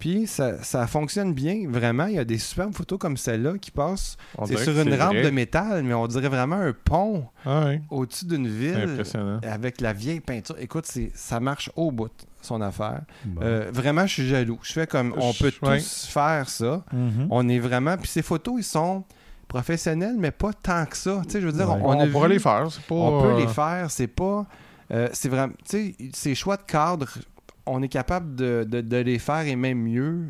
Puis ça, ça fonctionne bien, vraiment. Il y a des superbes photos comme celle-là qui passent. C'est sur une rampe vrai. de métal, mais on dirait vraiment un pont Ah au-dessus d'une ville avec la vieille peinture. Écoute, c'est, ça marche au bout, son affaire. Bon. Euh, vraiment, je suis jaloux. Je fais comme on peut tous faire ça. Mhm. On est vraiment. Puis ces photos, ils sont professionnels, mais pas tant que ça. Tu sais, je veux dire, Ouais. on, pourrait vu- les faire, c'est pas... On peut euh, les faire. C'est pas. euh, c'est vraiment. Tu sais, ces choix de cadre, on est capable de, de- de les faire et même mieux,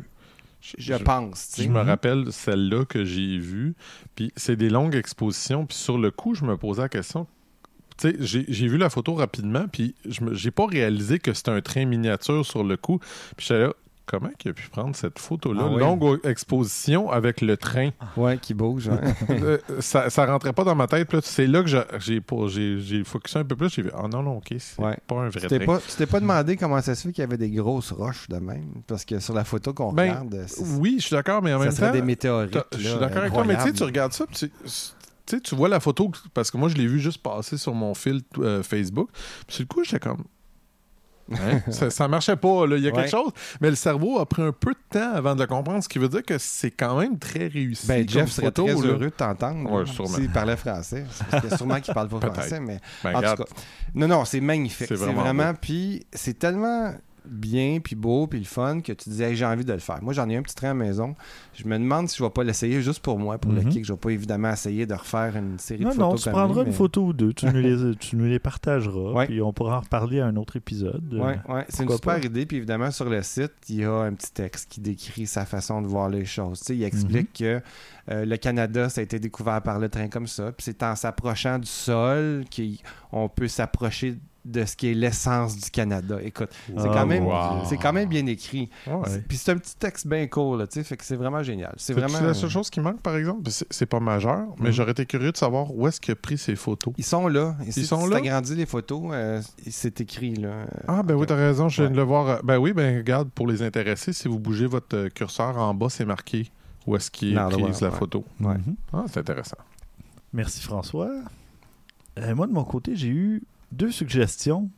je, je Je- pense. Je me rappelle celle-là que j'ai vue. Puis c'est des longues expositions. Puis sur le coup, je me posais la question. Tu tu sais, j'ai vu la photo rapidement, puis je j'ai pas réalisé que c'était un train miniature sur le coup. Puis là, comment qu'il a pu prendre cette photo-là? Ah oui. Longue exposition avec le train. Ouais, qui bouge. ouais. <laughs> Euh, ça, ça rentrait pas dans ma tête. C'est là que j'ai- focusé un peu plus. J'ai vu, ah non, non, ok, c'est Ouais. pas un vrai train. pas, tu t'es pas demandé comment ça se fait qu'il y avait des grosses roches de même? Parce que sur la photo qu'on Ben, regarde, Oui, je suis d'accord, mais en ça même serait temps. des météorites. Je suis d'accord avec toi, mais tu sais, tu regardes ça, tu tu vois la photo, parce que moi, je l'ai vu juste passer sur mon fil euh, Facebook. Puis sur le coup, j'étais comme. Hein? <laughs> ça, ça marchait pas, là. il y a Ouais. quelque chose. Mais le cerveau a pris un peu de temps avant de le comprendre, ce qui veut dire que c'est quand même très réussi. Ben, Jeff serait très là. heureux de t'entendre. Ouais. S'il parlait français. Parce que sûrement qu'il parle pas <laughs> français, mais Ben, en regarde, tout cas. Non, non, c'est magnifique. C'est C'est vraiment vraiment. Puis c'est tellement bien, puis beau, puis le fun que tu disais, Hey, j'ai envie de le faire. Moi, j'en ai un petit train à la maison. Je me demande si je vais pas l'essayer juste pour moi, pour Mhm. le kick. Je vais pas évidemment essayer de refaire une série Non, de non, photos tu comme prendras lui, une photo ou deux, tu nous les, <laughs> tu nous les partageras, Ouais. puis on pourra en reparler à un autre épisode. Ouais, ouais, c'est une super pas. idée. Puis évidemment, sur le site, il y a un petit texte qui décrit sa façon de voir les choses. Tu sais, il explique que euh, le Canada, ça a été découvert par le train comme ça. Puis c'est en s'approchant du sol qu'on peut s'approcher de ce qui est l'essence du Canada. Écoute, c'est Ah, quand même, wow. c'est quand même bien écrit. Ouais. C'est- Puis c'est un petit texte bien court, là, tu sais, fait que c'est vraiment génial. C'est vraiment. la seule chose qui manque, par exemple? C'est pas majeur, mais Mhm. j'aurais été curieux de savoir où est-ce qu'il a pris ses photos. Ils sont là. Et si Ils sont tu là? agrandis les photos, euh, c'est écrit là. Ah, ben oui, t'as raison, je viens Ouais. de le voir. Ben oui, ben regarde, pour les intéressés, si vous bougez votre euh, curseur en bas, c'est marqué où est-ce qu'il web, la ouais. photo. Ouais. Ah, c'est intéressant. Merci François. Euh, moi, de mon côté, j'ai eu deux suggestions.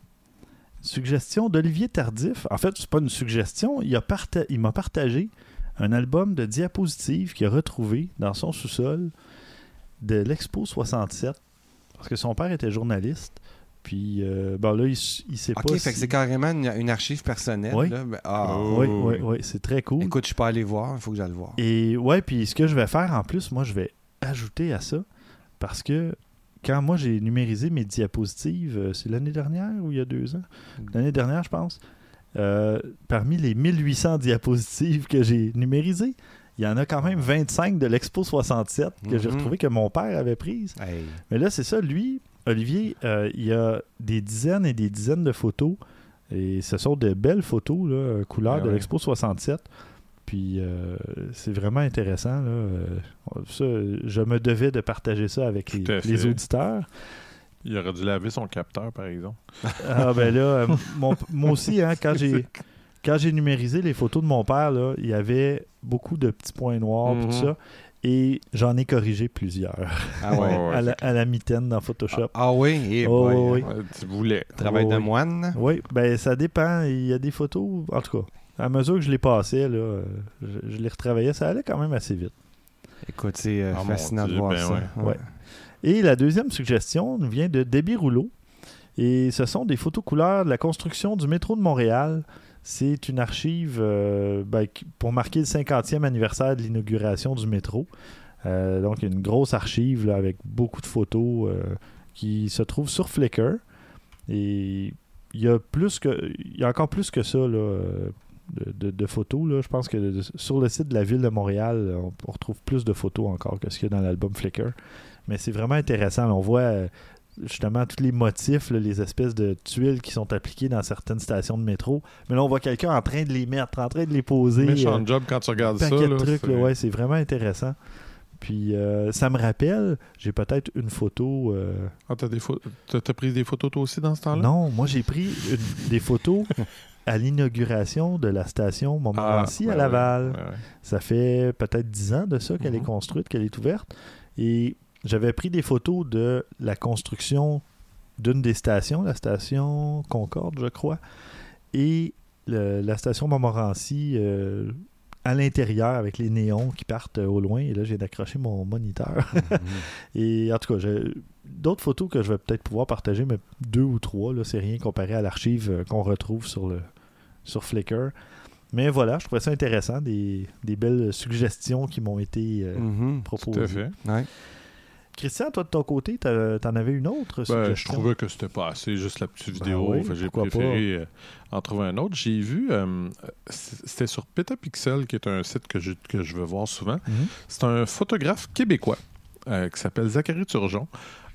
Suggestion d'Olivier Tardif. En fait, c'est pas une suggestion. Il a parta- il m'a partagé un album de diapositives qu'il a retrouvé dans son sous-sol de l'Expo 67. Parce que son père était journaliste. Puis, euh, bon, là, il, il sait Ok, pas. fait que si- c'est carrément une, une archive personnelle. Oui. là. Ben, ah. Oh. Oui, oui, oui, c'est très cool. Écoute, je pas allé voir, il faut que j'aille le voir. Et ouais, puis ce que je vais faire en plus, moi, je vais ajouter à ça parce que quand moi j'ai numérisé mes diapositives, euh, c'est l'année dernière ou il y a deux ans? L'année dernière, je pense. euh, parmi les 1800 diapositives que j'ai numérisées, il y en a quand même 25 de l'Expo 67 que j'ai Mhm. retrouvé que mon père avait prises. Hey. Mais là, c'est ça, lui, Olivier, euh, il y a des dizaines et des dizaines de photos. Et ce sont de belles photos, là, couleur Ah de ouais. l'Expo 67. Puis euh, c'est vraiment intéressant. Là. Euh, ça, je me devais de partager ça avec les, auditeurs. Il aurait dû laver son capteur, par exemple. Ah ben là, euh, mon- moi aussi, hein, quand j'ai <laughs> quand j'ai numérisé les photos de mon père, là, il y avait beaucoup de petits points noirs, Mhm. tout ça. Et j'en ai corrigé plusieurs Ah ouais. Ouais, <laughs> à, la, à la mitaine dans Photoshop. Ah, ah oui, et Oh, boy, oui. Ouais, tu voulais. Travail Oh, de moine. Oui, ben ça dépend. Il y a des photos, en tout cas, à mesure que je les passais, là, je, je les retravaillais, ça allait quand même assez vite. Écoute, c'est euh, Ah, fascinant de voir ben ça. ouais. Ouais. Et la deuxième suggestion nous vient de Debbie Rouleau. Et ce sont des photos couleurs de la construction du métro de Montréal. C'est une archive euh, ben, pour marquer le 50e anniversaire de l'inauguration du métro. Euh, donc, une grosse archive là, avec beaucoup de photos euh, qui se trouve sur Flickr. Et il y a plus que il y a encore plus que ça là, euh, de, de- de photos. Là. Je pense que de- sur le site de la ville de Montréal, on, on retrouve plus de photos encore que ce qu'il y a dans l'album Flickr. Mais c'est vraiment intéressant. On voit euh, justement tous les motifs, là, les espèces de tuiles qui sont appliquées dans certaines stations de métro. Mais là, on voit quelqu'un en train de les mettre, en train de les poser. Méchant euh, job quand tu regardes paquet ça. de là, trucs, c'est- là, ouais, c'est vraiment intéressant. Puis euh, ça me rappelle, j'ai peut-être une photo. euh, Ah, t'as des pho- t'as- t'as pris des photos toi aussi dans ce temps-là? non, moi j'ai pris une- des photos <laughs> à l'inauguration de la station Montmorency ben à Laval. ouais, ouais. Ça fait peut-être 10 ans de ça qu'elle est Mhm. construite, qu'elle est ouverte. Et j'avais pris des photos de la construction d'une des stations, la station Concorde, je crois, et le- la station Montmorency euh, à l'intérieur avec les néons qui partent au loin. Et là, j'ai d'accrocher mon moniteur. <laughs> et en tout cas, j'ai d'autres photos que je vais peut-être pouvoir partager, mais deux ou trois, là, c'est rien comparé à l'archive euh, qu'on retrouve sur, le, sur Flickr. Mais voilà, je trouvais ça intéressant, des, des belles suggestions qui m'ont été euh, Mhm. Tout proposées. à fait. Ouais. Christian, toi de ton côté, t'en avais une autre Ben, je trouvais que c'était pas assez, juste la petite Ben vidéo. oui, j'ai préféré euh, en trouver un autre. J'ai vu, euh, c'était sur Petapixel, qui est un site que je, que je veux voir souvent. Mhm. C'est un photographe québécois. Euh, qui s'appelle Zachary Turgeon.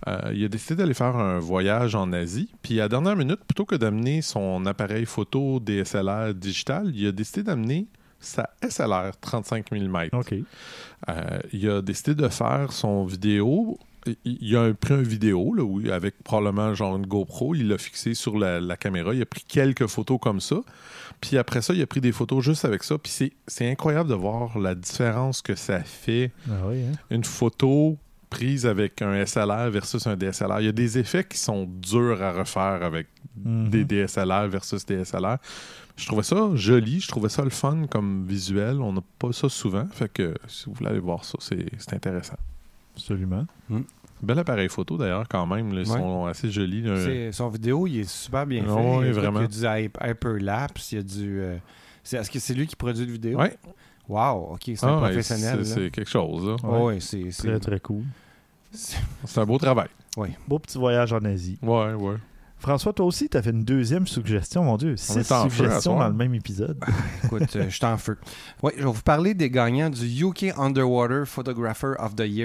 Euh, il a décidé d'aller faire un voyage en Asie. Puis à la dernière minute, plutôt que d'amener son appareil photo DSLR digital, il a décidé d'amener sa SLR 35 mm. OK. Euh, il a décidé de faire son vidéo. Il- a pris un vidéo là, oui, avec probablement genre une GoPro. Il l'a fixé sur la, la caméra. Il a pris quelques photos comme ça. Puis après ça, il a pris des photos juste avec ça. Puis c'est- c'est incroyable de voir la différence que ça fait. Ah oui, hein? Une photo prise avec un SLR versus un DSLR. Il y a des effets qui sont durs à refaire avec Mhm. des DSLR versus DSLR. Je trouvais ça joli, je trouvais ça le fun comme visuel. On n'a pas ça souvent, fait que si vous voulez aller voir ça, c'est c'est intéressant. Absolument. Bel appareil photo d'ailleurs quand même, là, ils Ouais. sont assez jolis. là. Son vidéo, il est super bien fait. Vraiment. Il y a du hy- hyperlapse, il y a du. euh, Est-ce que c'est lui qui produit la vidéo? Ouais. Wow, ok, c'est Ah, un ouais, professionnel. c'est- quelque chose. là. Ouais, ouais, c'est. Très, très cool. c'est- un beau travail. Beau petit voyage en Asie. Ouais, ouais. François, toi aussi, tu as fait une deuxième suggestion, mon Dieu. Six suggestions dans le même épisode. <laughs> Écoute, euh, je suis en feu. Oui, je vais vous parler des gagnants du UK Underwater Photographer of the Year